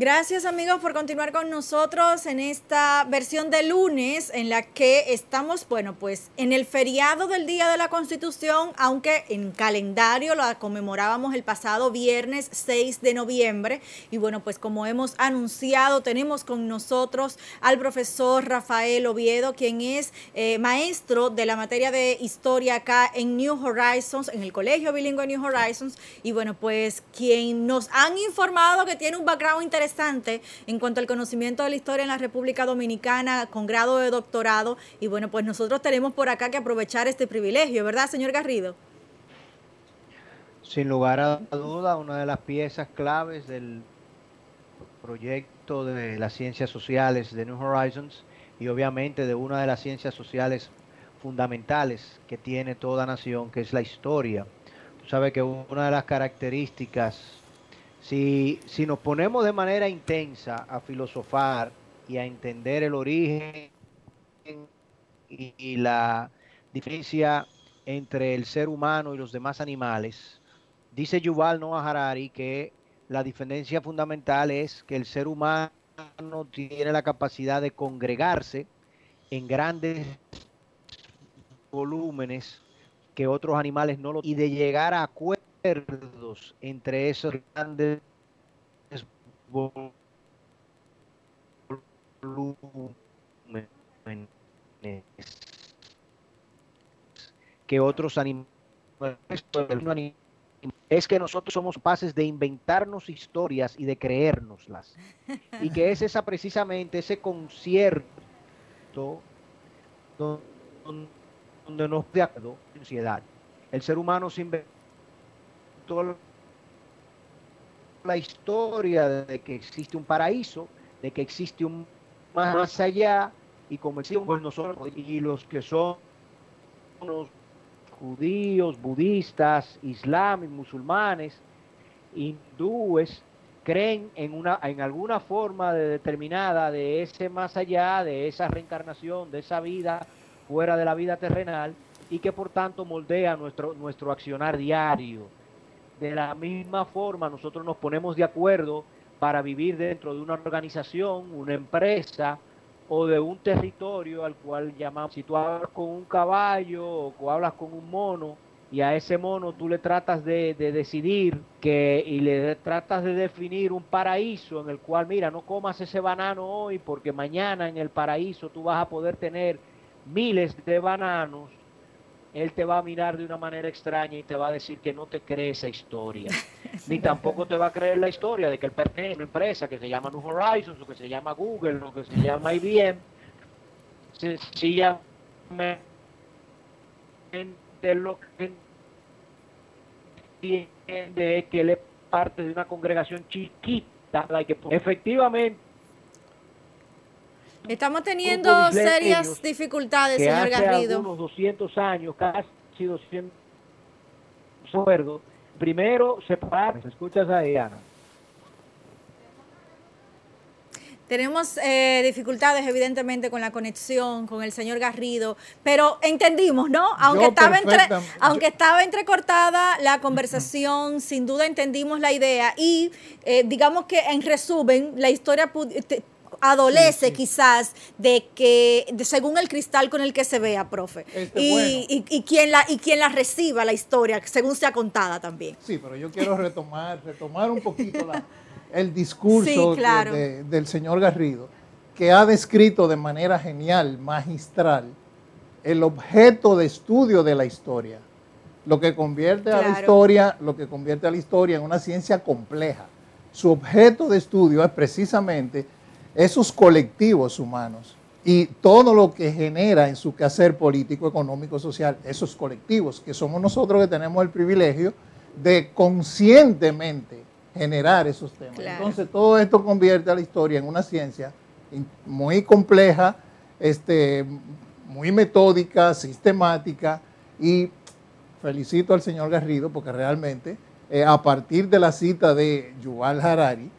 Gracias amigos por continuar con nosotros en esta versión de lunes en la que estamos, bueno, pues en el feriado del Día de la Constitución, aunque en calendario lo conmemorábamos el pasado viernes 6 de noviembre. Y bueno, pues como hemos anunciado, tenemos con nosotros al profesor Rafael Oviedo, quien es eh, maestro de la materia de historia acá en New Horizons, en el Colegio Bilingüe New Horizons. Y bueno, pues quien nos han informado que tiene un background interesante en cuanto al conocimiento de la historia en la República Dominicana con grado de doctorado. Y bueno, pues nosotros tenemos por acá que aprovechar este privilegio, ¿verdad, señor Garrido? Sin lugar a duda, una de las piezas claves del proyecto de las ciencias sociales de New Horizons y obviamente de una de las ciencias sociales fundamentales que tiene toda nación, que es la historia. Tú sabes que una de las características si, si nos ponemos de manera intensa a filosofar y a entender el origen y, la diferencia entre el ser humano y los demás animales, dice Yuval Noah Harari que la diferencia fundamental es que el ser humano tiene la capacidad de congregarse en grandes volúmenes que otros animales no lo y de llegar a acuerdos entre esos grandes volúmenes que otros animales es que nosotros somos capaces de inventarnos historias y de creérnoslas. Y que es esa precisamente ese concierto donde nos de acuerdo ansiedad. El ser humano se inventa la historia de que existe un paraíso, de que existe un más allá, y como decimos nosotros y los que son los judíos, budistas, islámicos, musulmanes, hindúes, creen en, una, en alguna forma de determinada de ese más allá, de esa reencarnación, de esa vida fuera de la vida terrenal, y que por tanto moldea nuestro, nuestro accionar diario de la misma forma, nosotros nos ponemos de acuerdo para vivir dentro de una organización, una empresa o de un territorio al cual llamamos, si tú hablas con un caballo o hablas con un mono y a ese mono tú le tratas de, decidir que y le tratas de definir un paraíso en el cual, mira, no comas ese banano hoy porque mañana en el paraíso tú vas a poder tener miles de bananos él te va a mirar de una manera extraña y te va a decir que no te cree esa historia. Ni tampoco te va a creer la historia de que él pertenece a una empresa que se llama New Horizons o que se llama Google o que se llama IBM. Sencillamente lo que entiende que él es parte de una congregación chiquita, la que efectivamente Estamos teniendo serias dificultades, señor hace Garrido. unos 200 años, casi 200 acuerdo, primero se ¿Me escuchas ahí, Ana? Tenemos eh, dificultades, evidentemente, con la conexión con el señor Garrido, pero entendimos, ¿no? Aunque, estaba, entre, aunque estaba entrecortada la conversación, sin duda entendimos la idea y eh, digamos que en resumen, la historia adolece quizás de que, según el cristal con el que se vea, profe, este, y, y, quien la, y quien la reciba la historia, según sea contada también. Sí, pero yo quiero retomar, retomar un poquito el discurso del señor Garrido, que ha descrito de manera genial, magistral, el objeto de estudio de la historia, lo que convierte a la historia, lo que convierte a la historia en una ciencia compleja. Su objeto de estudio es precisamente esos colectivos humanos y todo lo que genera en su quehacer político, económico, social, esos colectivos, que somos nosotros que tenemos el privilegio de conscientemente generar esos temas. Entonces todo esto convierte a la historia en una ciencia muy compleja, este, muy metódica, sistemática y felicito al señor Garrido porque realmente eh, a partir de la cita de Yuval Harari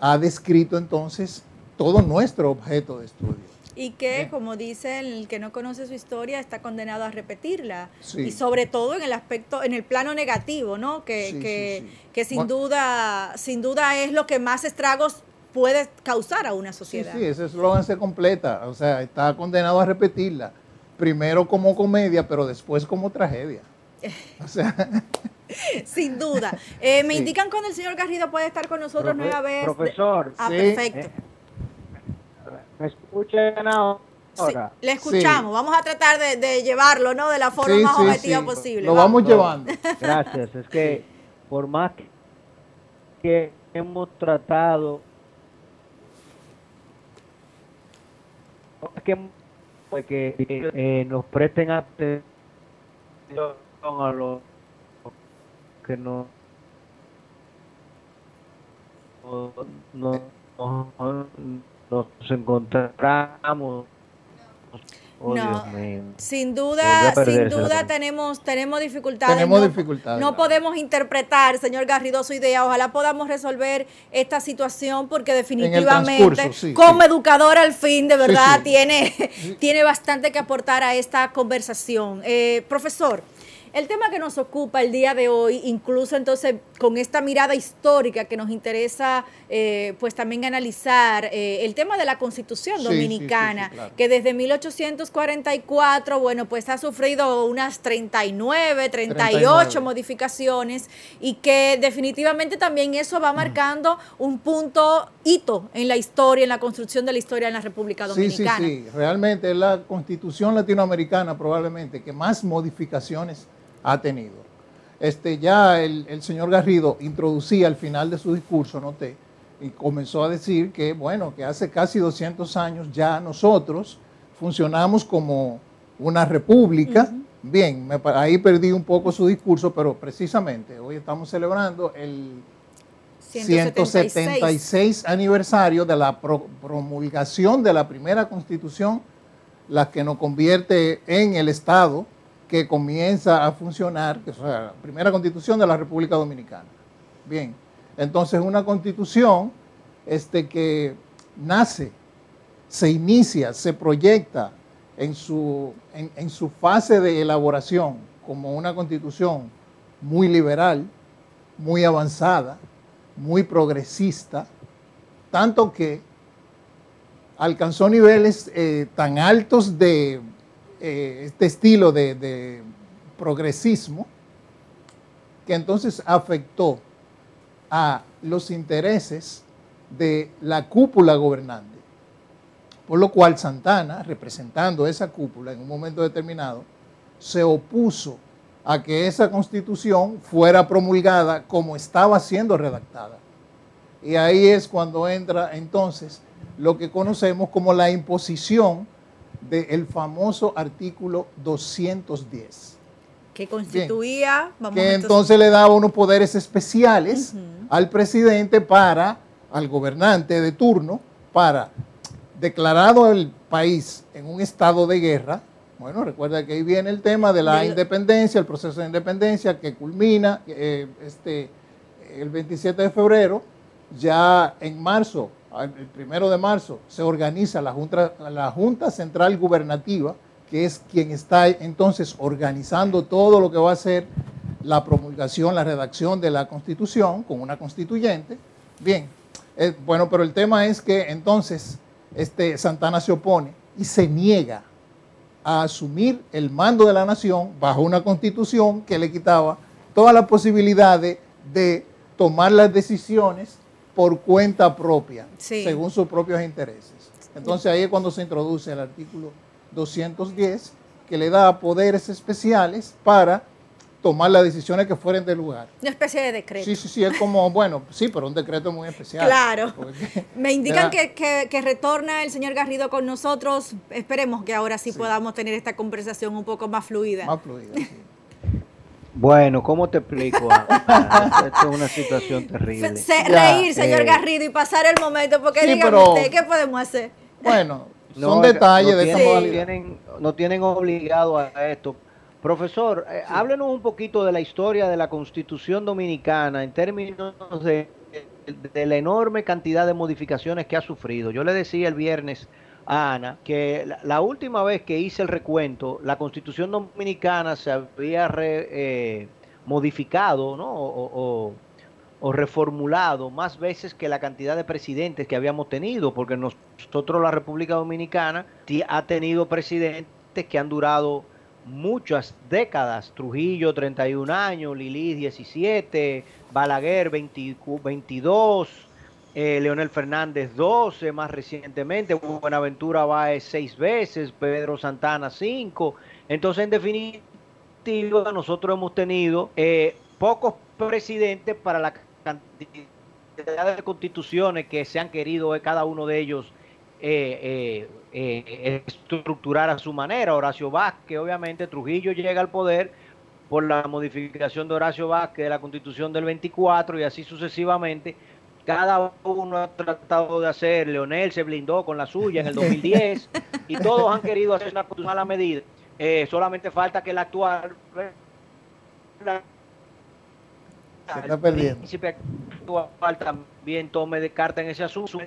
ha descrito entonces todo nuestro objeto de estudio. Y que, como dice el que no conoce su historia, está condenado a repetirla. Y sobre todo en el aspecto, en el plano negativo, ¿no? Que, que, sin duda, sin duda es lo que más estragos puede causar a una sociedad. Sí, sí, ese eslogan se completa. O sea, está condenado a repetirla. Primero como comedia, pero después como tragedia. O sea. Sin duda. Eh, me indican cuando el señor Garrido puede estar con nosotros nueva vez. Profesor. Ah, perfecto. Eh, ¿Me escuchan ahora? le escuchamos. Vamos a tratar de, llevarlo, ¿no? De la forma más objetiva posible. Lo vamos, llevando. Gracias. Es que por más que hemos tratado que, que eh, nos presten atención a lo que no no, no nos encontramos Oh, no, sin duda, sin duda tenemos, tenemos dificultades. Tenemos no, dificultades. No podemos interpretar, señor Garrido, su idea. Ojalá podamos resolver esta situación porque definitivamente, como educador al fin, de verdad, Tiene, tiene bastante que aportar a esta conversación. Eh, profesor, el tema que nos ocupa el día de hoy, incluso entonces con esta mirada histórica que nos interesa eh, pues también analizar, eh, el tema de la constitución dominicana, que desde 1844, bueno, pues ha sufrido unas 39, 38 modificaciones y que definitivamente también eso va marcando un punto hito en la historia, en la construcción de la historia en la República Dominicana. Sí, sí, sí, realmente es la constitución latinoamericana probablemente que más modificaciones ha tenido. Este, ya el, señor Garrido introducía al final de su discurso, noté, y comenzó a decir que, bueno, que hace casi 200 años ya nosotros funcionamos como una república. Bien, ahí perdí un poco su discurso, pero precisamente hoy estamos celebrando el 176, aniversario de la promulgación de la primera constitución, la que nos convierte en el Estado que comienza a funcionar, que es la primera constitución de la República Dominicana. Bien, entonces una constitución este, que nace, se inicia, se proyecta en su, en su fase de elaboración como una constitución muy liberal, muy avanzada, muy progresista, tanto que alcanzó niveles eh, tan altos de eh, este estilo de, progresismo que entonces afectó a los intereses de la cúpula gobernante. Por lo cual Santana, representando esa cúpula en un momento determinado, se opuso a que esa constitución fuera promulgada como estaba siendo redactada. Y ahí es cuando entra entonces lo que conocemos como la imposición del famoso artículo 210. Que constituía... que entonces, le daba unos poderes especiales al presidente para, al gobernante de turno, para, declarado el país en un estado de guerra, bueno, recuerda que ahí viene el tema de la independencia, el proceso de independencia que culmina eh, este, el 27 de febrero, ya en marzo el primero de marzo, se organiza la Junta, la Junta Central Gubernativa, que es quien está entonces organizando todo lo que va a ser la promulgación, la redacción de la Constitución con una constituyente. Bien, eh, bueno, pero el tema es que entonces este, Santana se opone y se niega a asumir el mando de la nación bajo una constitución que le quitaba toda la posibilidad de tomar las decisiones por cuenta propia, según sus propios intereses. Entonces ahí es cuando se introduce el artículo 210, que le da poderes especiales para tomar las decisiones que fueren del lugar. Una especie de decreto. Sí, sí, sí, es como, bueno, sí, pero un decreto muy especial. Claro. Me indican que, que, retorna el señor Garrido con nosotros. Esperemos que ahora sí, podamos tener esta conversación un poco más fluida. Más fluida, sí. Bueno, ¿cómo te explico? Esto es una situación terrible. reír, señor eh, Garrido, y pasar el momento, porque dígame usted, ¿qué podemos hacer? Bueno, son detalles de esta tienen, No tienen obligado a esto. Profesor, eh, háblenos un poquito de la historia de la Constitución Dominicana en términos de, de, la enorme cantidad de modificaciones que ha sufrido. Yo le decía el viernes Ana que la, última vez que hice el recuento, la Constitución Dominicana se había eh, modificado ¿no? o, o, reformulado más veces que la cantidad de presidentes que habíamos tenido, porque nosotros la República Dominicana ha tenido presidentes que han durado muchas décadas. Trujillo 31 años, Lili 17, Balaguer 22, eh, Leonel Fernández 12 más recientemente, Buenaventura Báez 6 veces, Pedro Santana 5. Entonces, en definitiva, nosotros hemos tenido eh, pocos presidentes para la cantidad de constituciones que se han querido cada uno de ellos eh, eh, eh, estructurar a su manera. Horacio Vázquez, obviamente, Trujillo llega al poder por la modificación de Horacio Vázquez de la constitución del 24 y así sucesivamente. Cada uno ha tratado de hacer, Leonel se blindó con la suya en el 2010 y todos han querido hacer una constitución a la medida. solamente falta que el actual se está perdiendo. actual también tome de carta en ese asunto.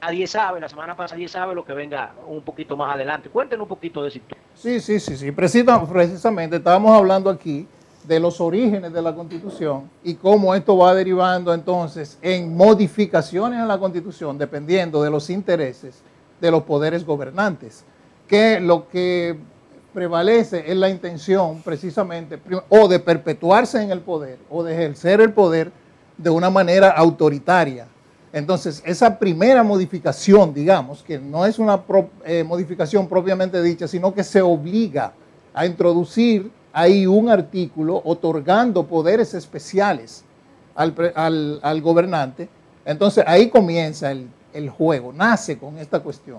Nadie sabe, la semana pasada nadie sabe lo que venga un poquito más adelante. Cuéntenos un poquito de eso. Sí, sí, sí, sí. Precisamente estábamos hablando aquí de los orígenes de la Constitución y cómo esto va derivando entonces en modificaciones a la Constitución dependiendo de los intereses de los poderes gobernantes. Que lo que prevalece es la intención precisamente o de perpetuarse en el poder o de ejercer el poder de una manera autoritaria. Entonces, esa primera modificación, digamos, que no es una eh, modificación propiamente dicha, sino que se obliga a introducir ahí un artículo otorgando poderes especiales al, gobernante, entonces ahí comienza el, el juego, nace con esta cuestión.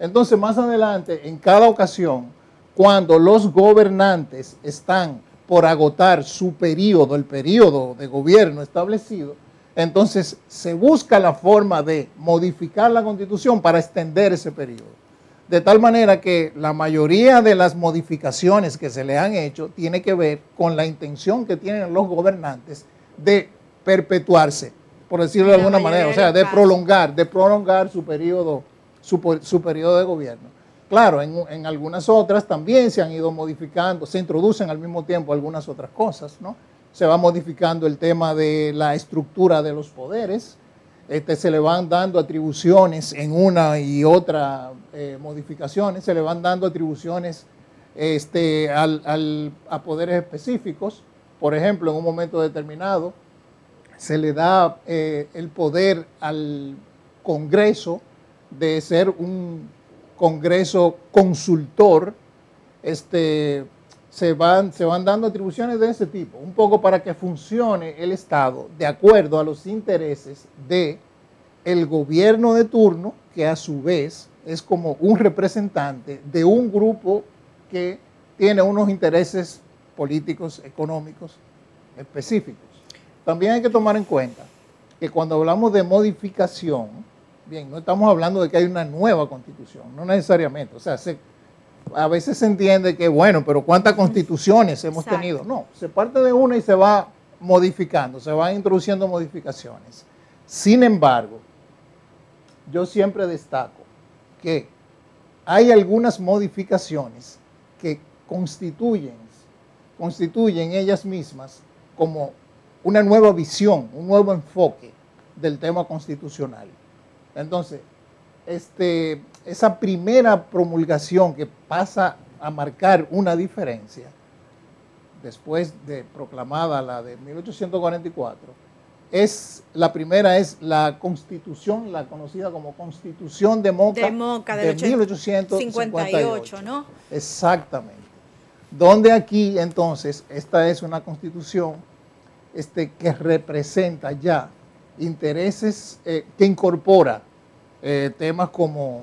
Entonces, más adelante, en cada ocasión, cuando los gobernantes están por agotar su periodo, el periodo de gobierno establecido, entonces se busca la forma de modificar la constitución para extender ese periodo. De tal manera que la mayoría de las modificaciones que se le han hecho tiene que ver con la intención que tienen los gobernantes de perpetuarse, por decirlo de alguna manera, o sea, de prolongar, de prolongar su periodo, su, su periodo de gobierno. Claro, en, algunas otras también se han ido modificando, se introducen al mismo tiempo algunas otras cosas, ¿no? Se va modificando el tema de la estructura de los poderes, este, se le van dando atribuciones en una y otra eh, modificaciones, se le van dando atribuciones este, a poderes específicos. Por ejemplo, en un momento determinado, se le da eh, el poder al Congreso de ser un Congreso consultor, este, se, van, se van dando atribuciones de ese tipo, un poco para que funcione el Estado de acuerdo a los intereses de el gobierno de turno, que a su vez es como un representante de un grupo que tiene unos intereses políticos, económicos específicos. También hay que tomar en cuenta que cuando hablamos de modificación, Bien, no estamos hablando de que hay una nueva constitución, no necesariamente. O sea, a veces se entiende que, bueno, pero ¿cuántas constituciones hemos tenido? No, se parte de una y se va modificando, se van introduciendo modificaciones. Sin embargo, yo siempre destaco que hay algunas modificaciones que constituyen, constituyen ellas mismas como una nueva visión, un nuevo enfoque del tema constitucional. Entonces, este, esa primera promulgación que pasa a marcar una diferencia, después de proclamada la de 1844, es la primera es la constitución, la conocida como constitución de Moca, de, Moca, de 1858, ¿no? Exactamente. Donde aquí entonces esta es una constitución este, que representa ya intereses eh, que incorpora eh, temas como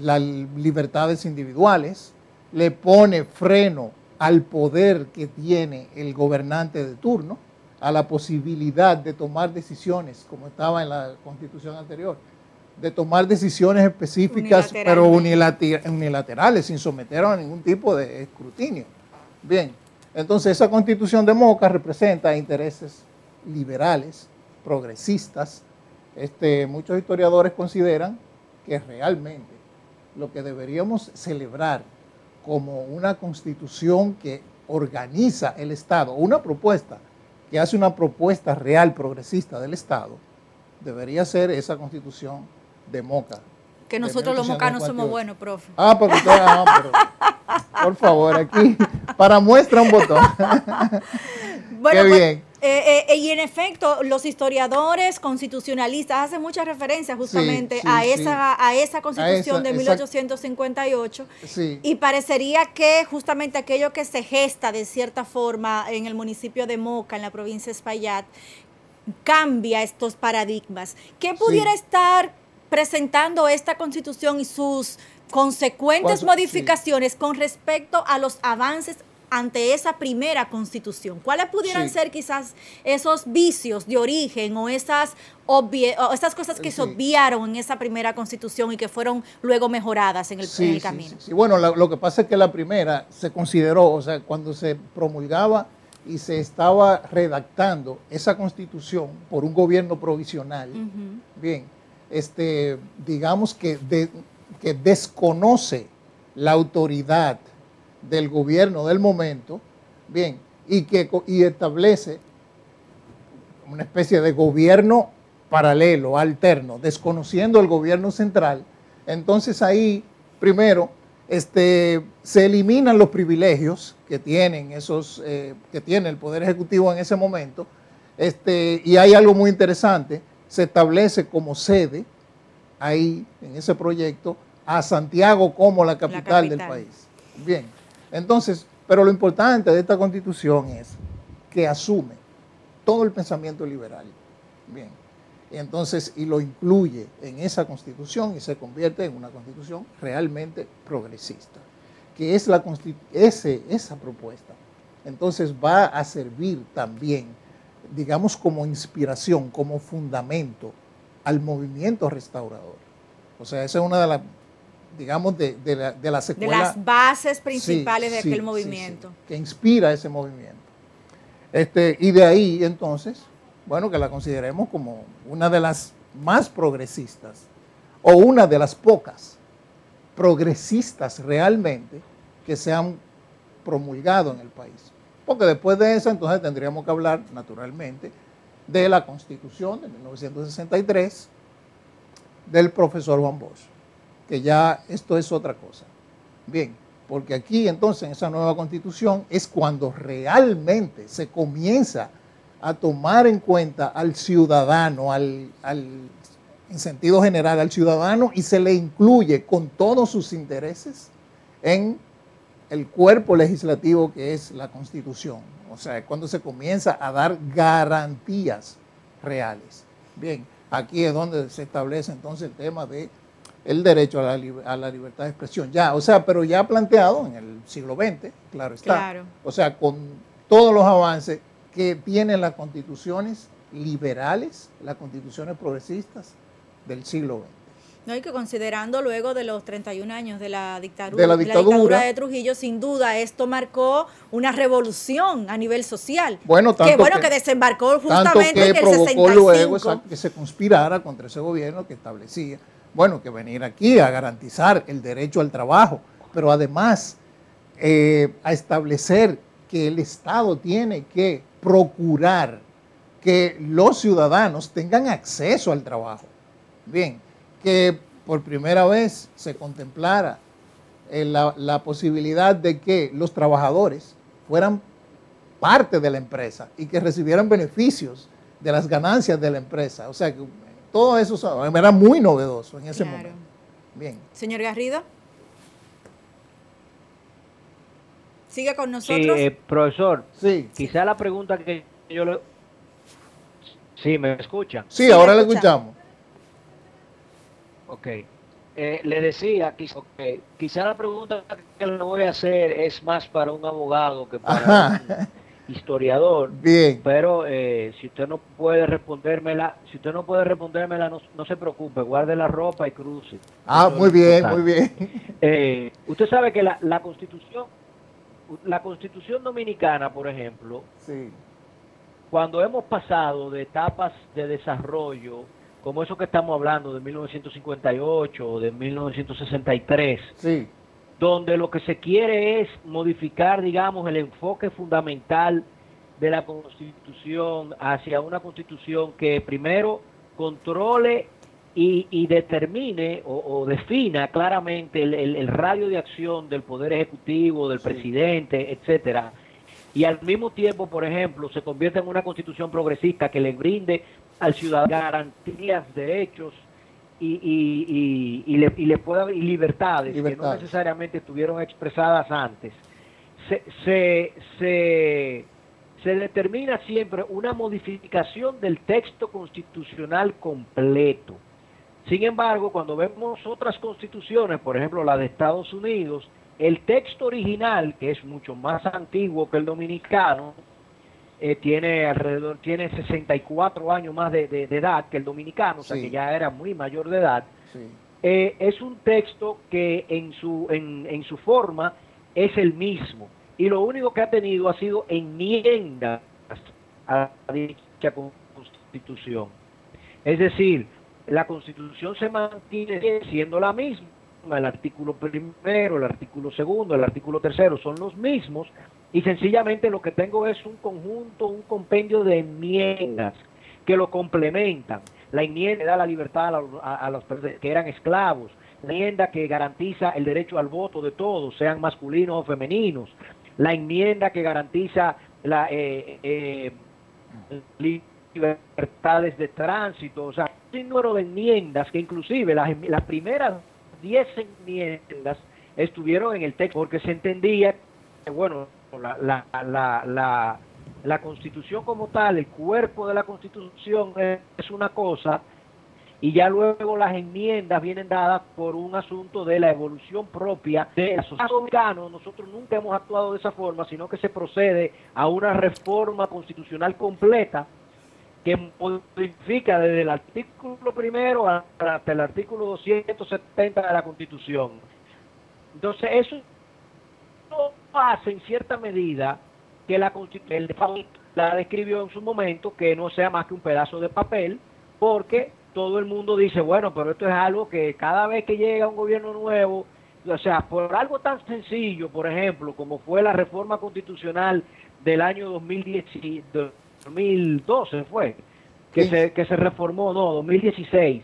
las libertades individuales, le pone freno al poder que tiene el gobernante de turno, a la posibilidad de tomar decisiones, como estaba en la constitución anterior, de tomar decisiones específicas, pero unilaterales, sin someter a ningún tipo de escrutinio. Bien, entonces esa constitución de Moca representa intereses liberales, progresistas. Este, muchos historiadores consideran que realmente lo que deberíamos celebrar como una constitución que organiza el Estado, una propuesta que hace una propuesta real progresista del Estado, debería ser esa constitución de Moca. Que nosotros los mocanos somos buenos, profe. Ah, pero, por favor, aquí, para muestra un botón. Bueno, Qué pues, bien. Eh, eh, y en efecto, los historiadores constitucionalistas hacen mucha referencia justamente a, esa, a esa constitución de 1858 y parecería que justamente aquello que se gesta de cierta forma en el municipio de Moca, en la provincia de Espaillat, cambia estos paradigmas. ¿Qué pudiera estar presentando esta constitución y sus consecuentes modificaciones con respecto a los avances ante esa primera constitución? ¿Cuáles pudieran ser quizás esos vicios de origen o esas, esas cosas que se obviaron en esa primera constitución y que fueron luego mejoradas en el, camino? Sí, Bueno, lo, que pasa es que la primera se consideró, o sea, cuando se promulgaba y se estaba redactando esa constitución por un gobierno provisional, bien, este, digamos que, que desconoce la autoridad del gobierno del momento, bien, y que y establece una especie de gobierno paralelo, alterno, desconociendo el gobierno central, entonces ahí, primero, este, se eliminan los privilegios que tienen esos, eh, que tiene el Poder Ejecutivo en ese momento, este, y hay algo muy interesante, se establece como sede ahí en ese proyecto a Santiago como la capital. del país. Bien, entonces, pero lo importante de esta constitución es que asume todo el pensamiento liberal. Bien. Entonces, y lo incluye en esa constitución y se convierte en una constitución realmente progresista, que es la ese, esa propuesta. Entonces va a servir también, digamos, como inspiración, como fundamento al movimiento restaurador. O sea, esa es una de las digamos, de, de, la, de la secuela. De las bases principales de aquel movimiento. que inspira ese movimiento. Este, y de ahí, entonces, bueno, que la consideremos como una de las más progresistas, o una de las pocas progresistas realmente que se han promulgado en el país. Porque después de eso, entonces tendríamos que hablar, naturalmente, de la Constitución de 1963 del profesor Juan Bosch que ya esto es otra cosa. Bien, porque aquí entonces en esa nueva constitución es cuando realmente se comienza a tomar en cuenta al ciudadano, al, en sentido general al ciudadano y se le incluye con todos sus intereses en el cuerpo legislativo que es la constitución. O sea, cuando se comienza a dar garantías reales. Bien, aquí es donde se establece entonces el tema de el derecho a la, libertad de expresión. Ya, o sea, pero ya planteado en el siglo XX, claro está. Claro. O sea, con todos los avances que tienen las constituciones liberales, las constituciones progresistas del siglo XX. No, y que considerando luego de los 31 años de la dictadura de, la dictadura, de Trujillo, sin duda esto marcó una revolución a nivel social. Bueno, tanto que bueno que, desembarcó justamente que en el provocó luego que se conspirara contra ese gobierno que establecía bueno, que venir aquí a garantizar el derecho al trabajo, pero además eh, a establecer que el Estado tiene que procurar que los ciudadanos tengan acceso al trabajo. Bien, que por primera vez se contemplara eh, la, la, posibilidad de que los trabajadores fueran parte de la empresa y que recibieran beneficios de las ganancias de la empresa. O sea, que todo eso era muy novedoso en ese momento. Bien. Señor Garrido. Sigue con nosotros. Sí, eh, profesor. Sí. Quizá la pregunta que yo le... Sí, ¿me escuchan? Sí, ahora le escuchamos. Ok. eh, le decía que quizá la pregunta que le voy a hacer es más para un abogado que para un historiador. Bien. Pero eh, si usted no puede respondérmela, si usted no puede respondérmela, no, se preocupe, guarde la ropa y cruce. Ah, muy bien, muy bien. Eh, usted sabe que la, la constitución, la constitución dominicana, por ejemplo, sí. cuando hemos pasado de etapas de desarrollo, como eso que estamos hablando de 1958 o de 1963, sí. Donde lo que se quiere es modificar, digamos, el enfoque fundamental de la Constitución hacia una Constitución que primero controle y, determine o, defina claramente el, radio de acción del Poder Ejecutivo, del presidente, etcétera, y al mismo tiempo, por ejemplo, se convierte en una constitución progresista que le brinde al ciudadano garantías, derechos y, y, y, le, y le pueda y libertades, que no necesariamente estuvieron expresadas antes. Se, se, se, se determina siempre una modificación del texto constitucional completo. Sin embargo, cuando vemos otras constituciones, por ejemplo la de Estados Unidos, el texto original, que es mucho más antiguo que el dominicano, eh, tiene alrededor, tiene 64 años más de, edad que el dominicano, o sea que ya era muy mayor de edad. Eh, es un texto que en su, en, en su forma es el mismo y lo único que ha tenido ha sido enmiendas a dicha constitución. Es decir, la constitución se mantiene siendo la misma, el artículo primero, el artículo segundo, el artículo tercero son los mismos, y sencillamente lo que tengo es un conjunto, un compendio de enmiendas que lo complementan. La enmienda da la libertad a, los que eran esclavos, la enmienda que garantiza el derecho al voto de todos, sean masculinos o femeninos, la enmienda que garantiza la eh, eh, libertades de tránsito, o sea, un número de enmiendas que inclusive las, las primeras 10 enmiendas estuvieron en el texto porque se entendía que, bueno, la, la, la, la, constitución como tal, el cuerpo de la constitución es, una cosa y ya luego las enmiendas vienen dadas por un asunto de la evolución propia de la sociedad dominicana. Nosotros nunca hemos actuado de esa forma, sino que se procede a una reforma constitucional completa que modifica desde el artículo primero hasta el artículo 270 de la Constitución. Entonces, eso hace en cierta medida que la Constitución la describió en su momento que no sea más que un pedazo de papel, porque todo el mundo dice, bueno, pero esto es algo que cada vez que llega un gobierno nuevo, o sea, por algo tan sencillo, por ejemplo, como fue la reforma constitucional del año 2010, 2012 fue, que, se, que se reformó, no, 2016,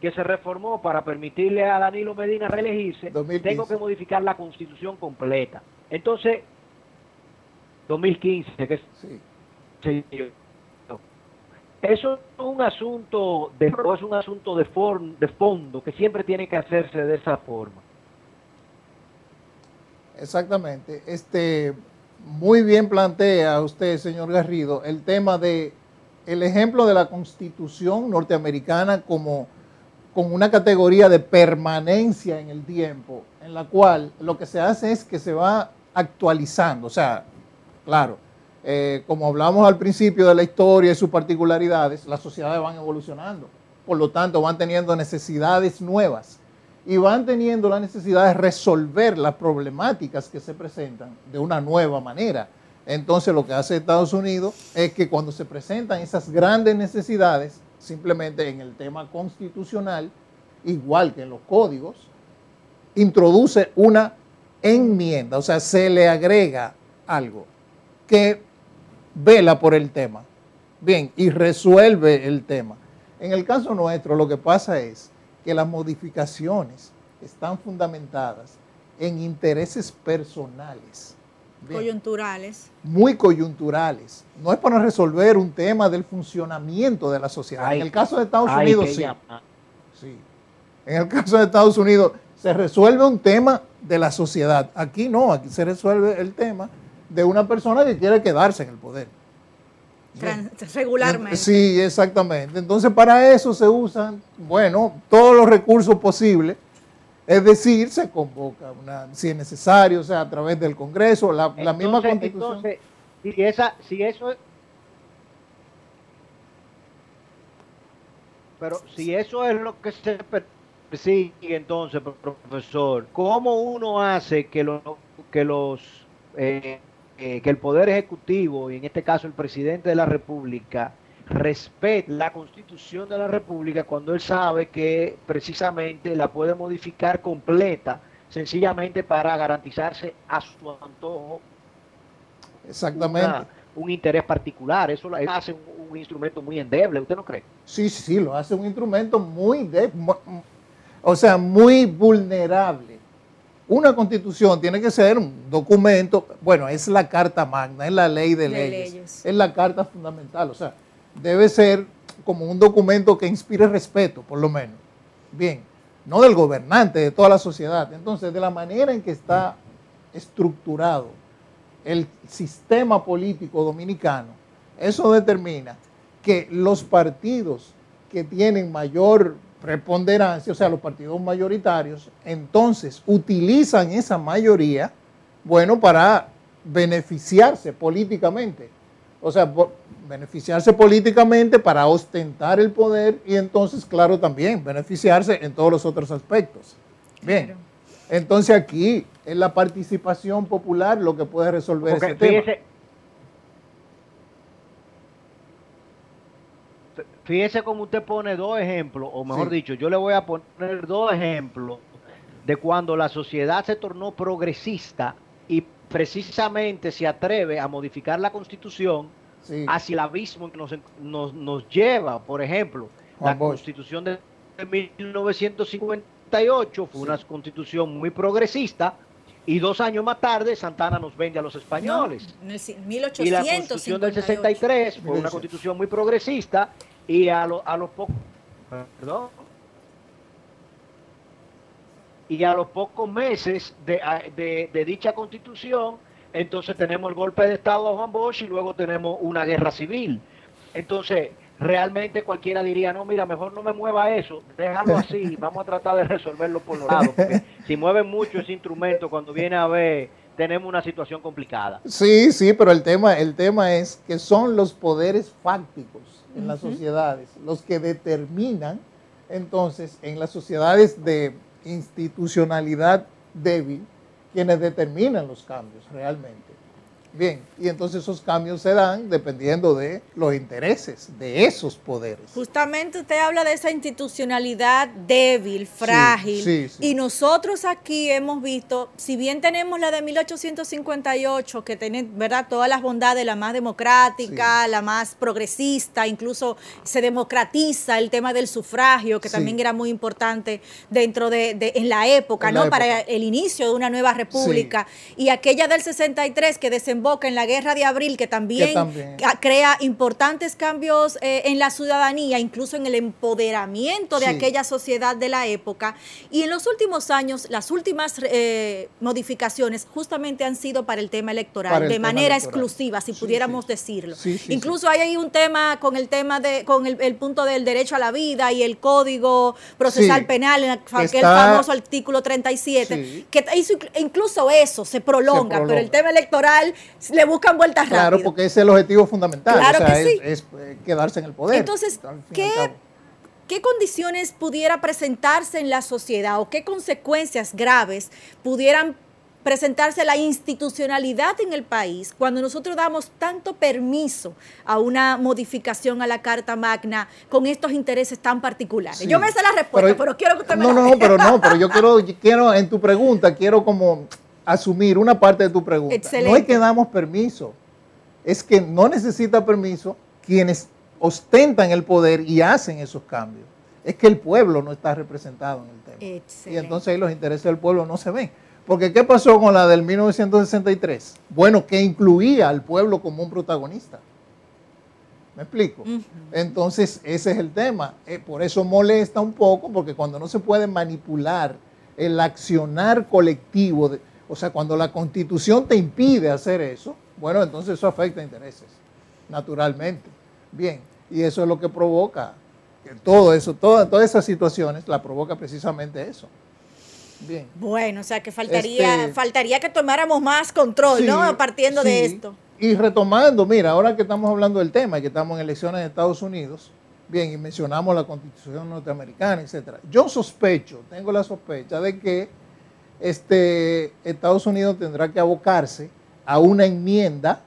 que se reformó para permitirle a Danilo Medina reelegirse, tengo que modificar la constitución completa. Entonces, 2015, que sí. eso es un asunto de es un asunto de, de fondo que siempre tiene que hacerse de esa forma. Exactamente. Este muy bien plantea usted, señor Garrido, el tema de el ejemplo de la Constitución norteamericana como con una categoría de permanencia en el tiempo, en la cual lo que se hace es que se va actualizando. O sea, claro, eh, como hablamos al principio de la historia y sus particularidades, las sociedades van evolucionando. Por lo tanto, van teniendo necesidades nuevas y van teniendo la necesidad de resolver las problemáticas que se presentan de una nueva manera. Entonces lo que hace Estados Unidos es que cuando se presentan esas grandes necesidades, simplemente en el tema constitucional, igual que en los códigos, introduce una enmienda, o sea, se le agrega algo que vela por el tema. Bien, y resuelve el tema. En el caso nuestro lo que pasa es que las modificaciones están fundamentadas en intereses personales Coyunturales. Muy coyunturales. No es para resolver un tema del funcionamiento de la sociedad. en el caso de Estados Unidos, sí. sí. En el caso de Estados Unidos, se resuelve un tema de la sociedad. Aquí no, aquí se resuelve el tema de una persona que quiere quedarse en el poder. regularmente. Sí, exactamente. Entonces, para eso se usan, bueno, todos los recursos posibles Es decir, se convoca, una, si es necesario, o sea, a través del Congreso, la, misma constitución. Entonces, si, esa, si eso es... Pero si eso es lo que se persigue, entonces, profesor, ¿cómo uno hace que, lo, que los... Eh, eh, que el Poder Ejecutivo, y en este caso el presidente de la República, respete la constitución de la República cuando él sabe que precisamente la puede modificar completa, sencillamente para garantizarse a su antojo Exactamente. un interés particular. Eso lo hace un, instrumento muy endeble, ¿usted no cree? Sí, sí, lo hace un instrumento muy, o sea, muy vulnerable. Una constitución tiene que ser un documento, bueno, es la carta magna, es la ley de, leyes, es la carta fundamental, o sea, debe ser como un documento que inspire respeto, por lo menos. Bien, no del gobernante, de toda la sociedad. Entonces, de la manera en que está estructurado el sistema político dominicano, eso determina que los partidos que tienen mayor preponderancia, o sea, los partidos mayoritarios, entonces utilizan esa mayoría, bueno, para beneficiarse políticamente. O sea, beneficiarse políticamente para ostentar el poder y entonces, claro, también beneficiarse en todos los otros aspectos. Bien, entonces aquí es la participación popular lo que puede resolver ese tema. Fíjese cómo usted pone dos ejemplos, o mejor dicho, yo le voy a poner dos ejemplos de cuando la sociedad se tornó progresista y precisamente se atreve a modificar la constitución hacia el abismo que nos, nos, lleva. Por ejemplo, la constitución de 1958 fue una constitución muy progresista y dos años más tarde Santana nos vende a los españoles. y la constitución del 63 fue una constitución muy progresista y a, a los pocos... Perdón y a los pocos meses de, de, dicha constitución, entonces tenemos el golpe de Estado a Juan Bosch y luego tenemos una guerra civil. Entonces, realmente cualquiera diría, no, mira, mejor no me mueva eso, déjalo así, vamos a tratar de resolverlo por los lados, porque si mueven mucho ese instrumento, cuando viene a ver, tenemos una situación complicada. Sí, sí, pero el tema, el tema es que son los poderes fácticos en las sociedades los que determinan, entonces, en las sociedades de institucionalidad débil, quienes determinan los cambios realmente. Bien, y entonces esos cambios se dan dependiendo de los intereses de esos poderes. Justamente usted habla de esa institucionalidad débil, frágil, y nosotros aquí hemos visto, si bien tenemos la de 1858, que tiene, ¿verdad?, todas las bondades, la más democrática, la más progresista, incluso se democratiza el tema del sufragio, que también era muy importante dentro de, en la época, ¿no?, para el inicio de una nueva república, y aquella del 63 que desemboca en la guerra de abril, que también, crea importantes cambios eh, en la ciudadanía, incluso en el empoderamiento de aquella sociedad de la época. Y en los últimos años, las últimas eh, modificaciones justamente han sido para el tema electoral, de manera exclusiva, si pudiéramos decirlo. incluso hay ahí un tema con el tema de, con el, punto del derecho a la vida y el código procesal penal, en aquel famoso artículo 37, que incluso eso se prolonga, pero el tema electoral le buscan vueltas rápidas. Claro, porque ese es el objetivo fundamental. Claro que sí. es, eh, quedarse en el poder. Entonces, ¿qué, ¿qué condiciones pudiera presentarse en la sociedad o qué consecuencias graves pudieran presentarse la institucionalidad en el país cuando nosotros damos tanto permiso a una modificación a la Carta Magna con estos intereses tan particulares. Yo me sé la respuesta, pero, quiero que usted me No, no, pero no, pero yo quiero, quiero en tu pregunta, quiero como asumir una parte de tu pregunta. No es que damos permiso, es que no necesita permiso quienes ostentan el poder y hacen esos cambios. Es que el pueblo no está representado en el tema. Y entonces ahí los intereses del pueblo no se ven. Porque ¿qué pasó con la del 1963? Bueno, que incluía al pueblo como un protagonista. ¿Me explico? Entonces, ese es el tema. Eh, por eso molesta un poco, porque cuando no se puede manipular el accionar colectivo, de, o sea, cuando la constitución te impide hacer eso, bueno, entonces eso afecta a intereses, naturalmente. Bien, y eso es lo que provoca, que todo eso, todas esas situaciones la provoca precisamente eso. Bien. Bueno, o sea que faltaría, este, faltaría que tomáramos más control, ¿no? Partiendo de esto. Y retomando, mira, ahora que estamos hablando del tema, que estamos en elecciones en Estados Unidos, bien, y mencionamos la constitución norteamericana, etcétera. Yo sospecho, tengo la sospecha de que este, Estados Unidos tendrá que abocarse a una enmienda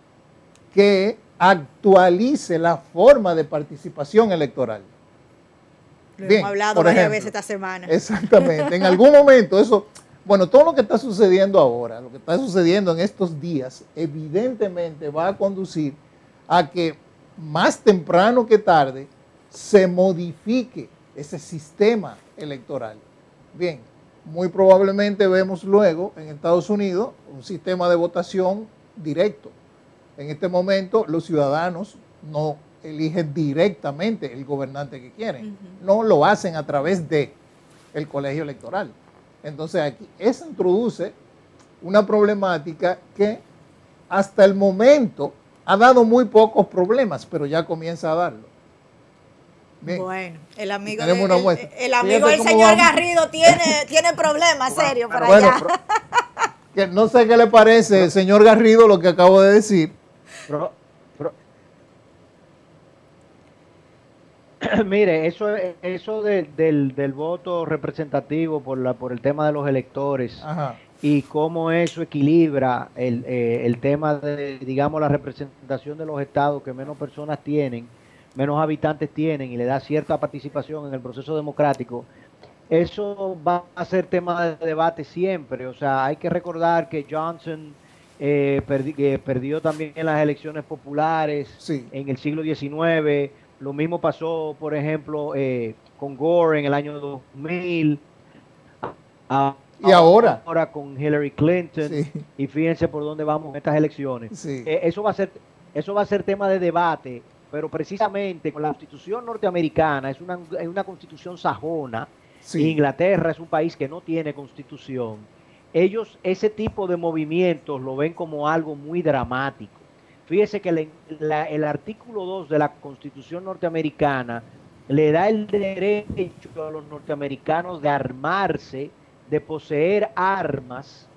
que actualice la forma de participación electoral. Lo hemos hablado varias veces esta semana. Exactamente. En algún momento eso, bueno, todo lo que está sucediendo ahora, lo que está sucediendo en estos días, evidentemente va a conducir a que más temprano que tarde se modifique ese sistema electoral. Bien, muy probablemente vemos luego en Estados Unidos un sistema de votación directo. En este momento los ciudadanos no eligen directamente el gobernante que quieren, no lo hacen a través de el colegio electoral. Entonces aquí eso introduce una problemática que hasta el momento ha dado muy pocos problemas, pero ya comienza a darlo. Bueno, el amigo, el, amigo del señor Garrido tiene, tiene problemas serios para allá. que no sé qué le parece, señor Garrido, lo que acabo de decir. mire, eso, eso del, del, voto representativo por, la, por el tema de los electores y cómo eso equilibra el, eh, el tema de, digamos, la representación de los estados que menos personas tienen menos habitantes tienen y le da cierta participación en el proceso democrático, eso va a ser tema de debate siempre. O sea, hay que recordar que Johnson eh, perdió también en las elecciones populares en el siglo XIX. Lo mismo pasó, por ejemplo, eh, con Gore en el año 2000. y ahora. Ahora con Hillary Clinton. Y fíjense por dónde vamos en estas elecciones. Eh, eso, va a ser, eso va a ser tema de debate pero precisamente con la constitución norteamericana, es una, una constitución sajona, Inglaterra es un país que no tiene constitución, ellos ese tipo de movimientos lo ven como algo muy dramático. Fíjese que el artículo 2 de la constitución norteamericana le da el derecho a los norteamericanos de armarse, de poseer armas,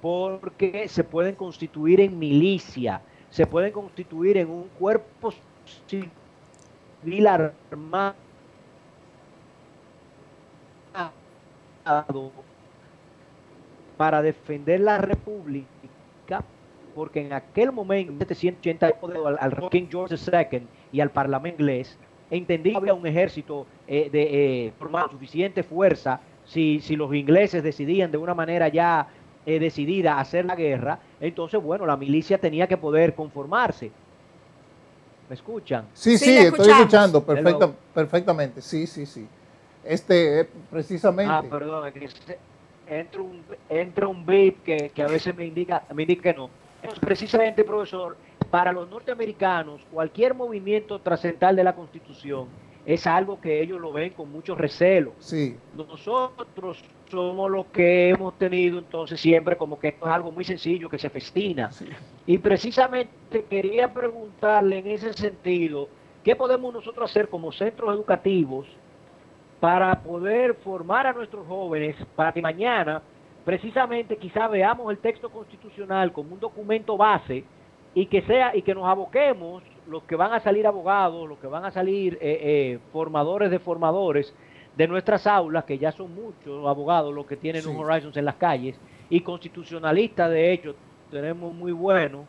porque se pueden constituir en milicia, se pueden constituir en un cuerpo civil armado para defender la república porque en aquel momento, en 1780, al, al King George II y al Parlamento inglés, entendí que había un ejército eh, de eh, suficiente fuerza si, si los ingleses decidían de una manera ya eh, decidida hacer la guerra, entonces, bueno, la milicia tenía que poder conformarse. ¿Me escuchan? Sí, sí, estoy escuchando perfectamente. Sí, sí, sí. Este, eh, precisamente. Ah, perdón, entra un, entra un beat que, a veces me indica, me indica que no. precisamente, profesor, para los norteamericanos, cualquier movimiento trascendental de la Constitución es algo que ellos lo ven con mucho recelo. Sí. Nosotros somos los que hemos tenido entonces siempre como que esto es algo muy sencillo, que se festina. Y precisamente quería preguntarle en ese sentido, ¿qué podemos nosotros hacer como centros educativos para poder formar a nuestros jóvenes para que mañana precisamente quizá veamos el texto constitucional como un documento base y que sea y que nos aboquemos los que van a salir abogados, los que van a salir eh, eh, formadores de formadores, de nuestras aulas, que ya son muchos abogados los que tienen un Horizons en las calles, y constitucionalistas, de hecho, tenemos muy buenos.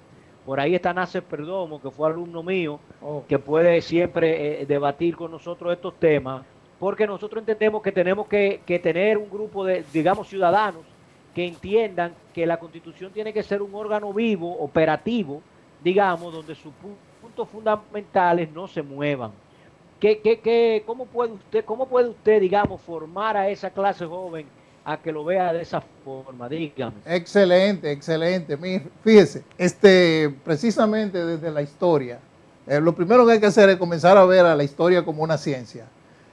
Por ahí está Nacer Perdomo, que fue alumno mío, oh. que puede siempre eh, debatir con nosotros estos temas, porque nosotros entendemos que tenemos que, que tener un grupo de, digamos, ciudadanos que entiendan que la constitución tiene que ser un órgano vivo, operativo, digamos, donde sus fundamentales no se muevan. ¿Qué, qué, qué, cómo, puede usted, ¿Cómo puede usted, digamos, formar a esa clase joven a que lo vea de esa forma? Dígame. Excelente, excelente. Fíjese, este, precisamente desde la historia, eh, lo primero que hay que hacer es comenzar a ver a la historia como una ciencia.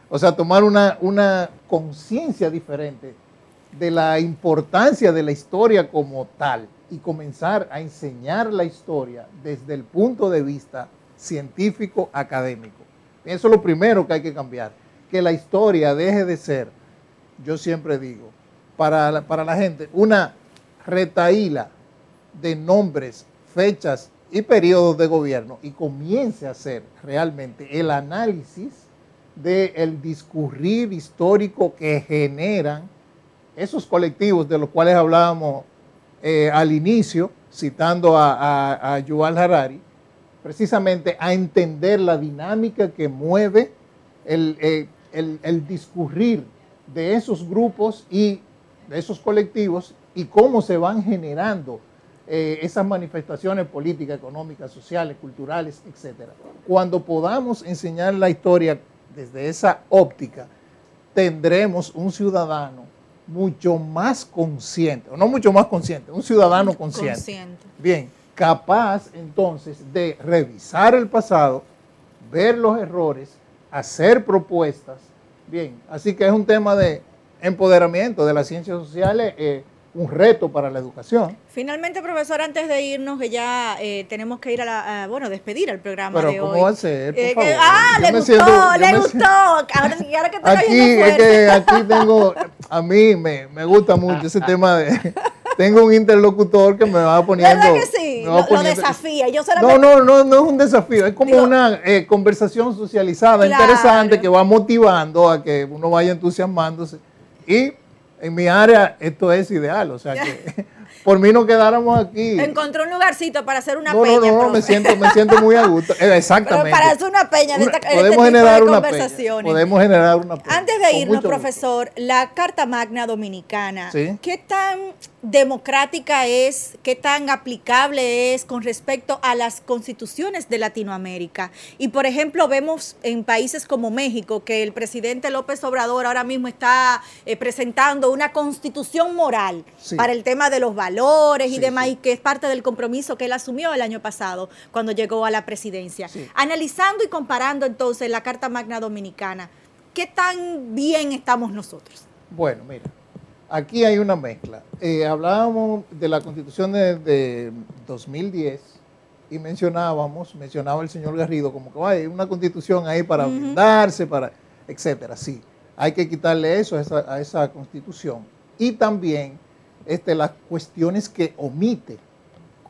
O sea, tomar una, una conciencia diferente de la importancia de la historia como tal y comenzar a enseñar la historia desde el punto de vista científico académico. Eso es lo primero que hay que cambiar. Que la historia deje de ser, yo siempre digo, para la, para la gente una retaíla de nombres, fechas y periodos de gobierno y comience a hacer realmente el análisis del discurrir histórico que generan esos colectivos de los cuales hablábamos eh, al inicio, citando a, Yuval Harari, precisamente a entender la dinámica que mueve el, eh, el, discurrir de esos grupos y de esos colectivos y cómo se van generando eh, esas manifestaciones políticas, económicas, sociales, culturales, etc. Cuando podamos enseñar la historia desde esa óptica, tendremos un ciudadano mucho más consciente, o no mucho más consciente, un ciudadano consciente. consciente. Bien, capaz entonces de revisar el pasado, ver los errores, hacer propuestas. Bien, así que es un tema de empoderamiento de las ciencias sociales. Eh, un reto para la educación. Finalmente, profesor, antes de irnos, que ya eh, tenemos que ir a la, bueno, despedir el programa Pero ¿cómo va a ser? Eh, ah, le gustó, le gustó. Ahora, ahora que está aquí, es que aquí tengo, a mí me, me gusta mucho ese tema de, tengo un interlocutor que me va poniendo. ¿Verdad que sí? lo, desafía. Yo no, no, no, no es un desafío, es como una eh, conversación socializada, interesante, que va motivando a que uno vaya entusiasmándose. Y en mi área esto es ideal, o sea que por mí no quedáramos aquí. Encontró un lugarcito para hacer una peña. No, no, me siento, me siento muy a gusto. Eh, exactamente. para hacer una peña de esta, podemos este generar una Peña. Podemos generar una peña. Antes de irnos, profesor, la Carta Magna Dominicana, ¿qué tan democrática es, qué tan aplicable es con respecto a las constituciones de Latinoamérica. Y por ejemplo, vemos en países como México que el presidente López Obrador ahora mismo está eh, presentando una constitución moral para el tema de los valores y demás, y que es parte del compromiso que él asumió el año pasado cuando llegó a la presidencia. Analizando y comparando entonces la Carta Magna Dominicana, ¿qué tan bien estamos nosotros? Bueno, mira aquí hay una mezcla. Eh, hablábamos de la constitución de, 2010 y mencionábamos, mencionaba el señor Garrido, como que hay una constitución ahí para blindarse, para, etcétera. Sí, hay que quitarle eso a esa, constitución. Y también este, las cuestiones que omite,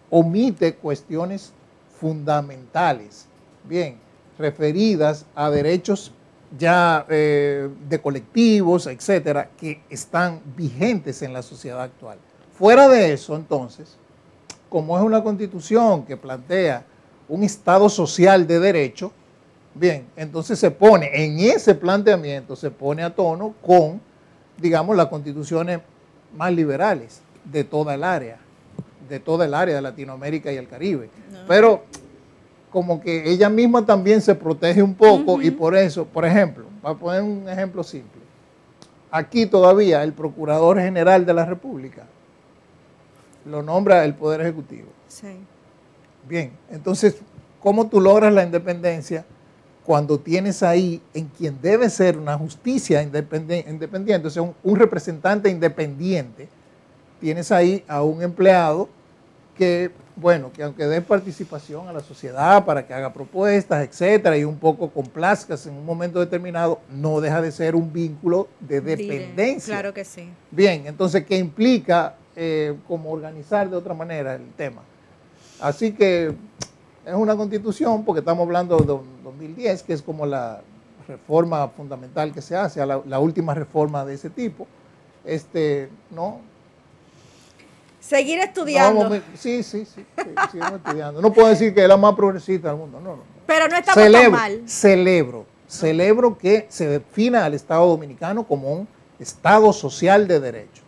omite cuestiones fundamentales, bien, referidas a derechos ya eh, de colectivos, etcétera, que están vigentes en la sociedad actual. Fuera de eso, entonces, como es una constitución que plantea un Estado social de derecho, bien, entonces se pone, en ese planteamiento se pone a tono con, digamos, las constituciones más liberales de toda el área, de toda el área de Latinoamérica y el Caribe. Pero como que ella misma también se protege un poco y por eso, por ejemplo, para poner un ejemplo simple, aquí todavía el Procurador General de la República lo nombra el Poder Ejecutivo. Sí. Bien, entonces, ¿cómo tú logras la independencia cuando tienes ahí en quien debe ser una justicia independiente, o sea, un representante independiente, tienes ahí a un empleado que bueno, que aunque dé participación a la sociedad para que haga propuestas, etcétera, y un poco complazcas en un momento determinado, no deja de ser un vínculo de dependencia. Claro que sí. Bien, entonces, ¿qué implica eh, como organizar de otra manera el tema? Así que es una constitución, porque estamos hablando de 2010, que es como la reforma fundamental que se hace, la, la última reforma de ese tipo. Este, ¿no? Seguir estudiando. sí, sí, sí, seguimos estudiando. No puedo decir que es la más progresista del mundo, no, no. Pero no estamos celebro, tan mal. Celebro, celebro que se defina al Estado Dominicano como un Estado social de derecho.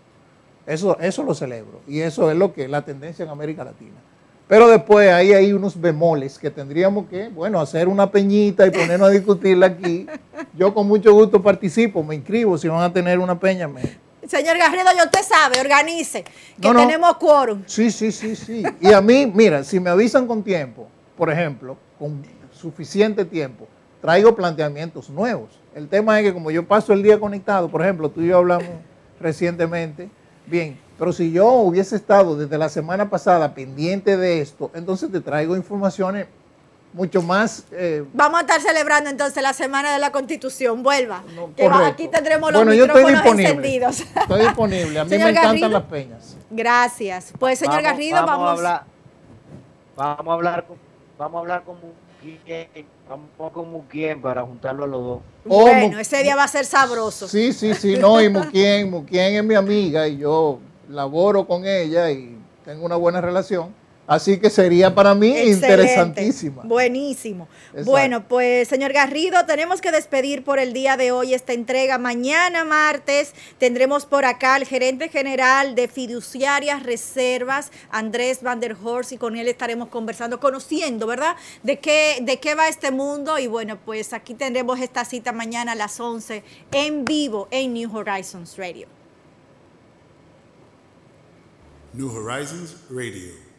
Eso, eso lo celebro y eso es lo que es la tendencia en América Latina. Pero después ahí hay unos bemoles que tendríamos que, bueno, hacer una peñita y ponernos a discutirla aquí. Yo con mucho gusto participo, me inscribo, si van a tener una peña, me, Señor Garrido, ya usted sabe, organice, que tenemos quórum. Sí, sí, sí, sí. Y a mí, mira, si me avisan con tiempo, por ejemplo, con suficiente tiempo, traigo planteamientos nuevos. El tema es que como yo paso el día conectado, por ejemplo, tú y yo hablamos recientemente, bien, pero si yo hubiese estado desde la semana pasada pendiente de esto, entonces te traigo informaciones mucho más... Eh, Vamos a estar celebrando entonces la Semana de la Constitución. Vuelva. aquí tendremos los micrófonos encendidos. Estoy disponible. A mí me encantan las peñas. Gracias. Pues, señor Garrido, vamos... Vamos a hablar, vamos a hablar, vamos a hablar como con Muquien para juntarlo a los dos. Oh, bueno, ese día va a ser sabroso. Sí, sí, sí, no, y Muquien, Muquien es mi amiga y yo laboro con ella y tengo una buena relación. Así que sería para mí interesantísima. Buenísimo. Bueno, pues señor Garrido, tenemos que despedir por el día de hoy esta entrega. Mañana martes tendremos por acá al gerente general de fiduciarias reservas, Andrés Van der Horst, y con él estaremos conversando, conociendo, ¿verdad? De qué, de qué va este mundo. Y bueno, pues aquí tendremos esta cita mañana a las 11 en vivo en New Horizons Radio. New Horizons Radio.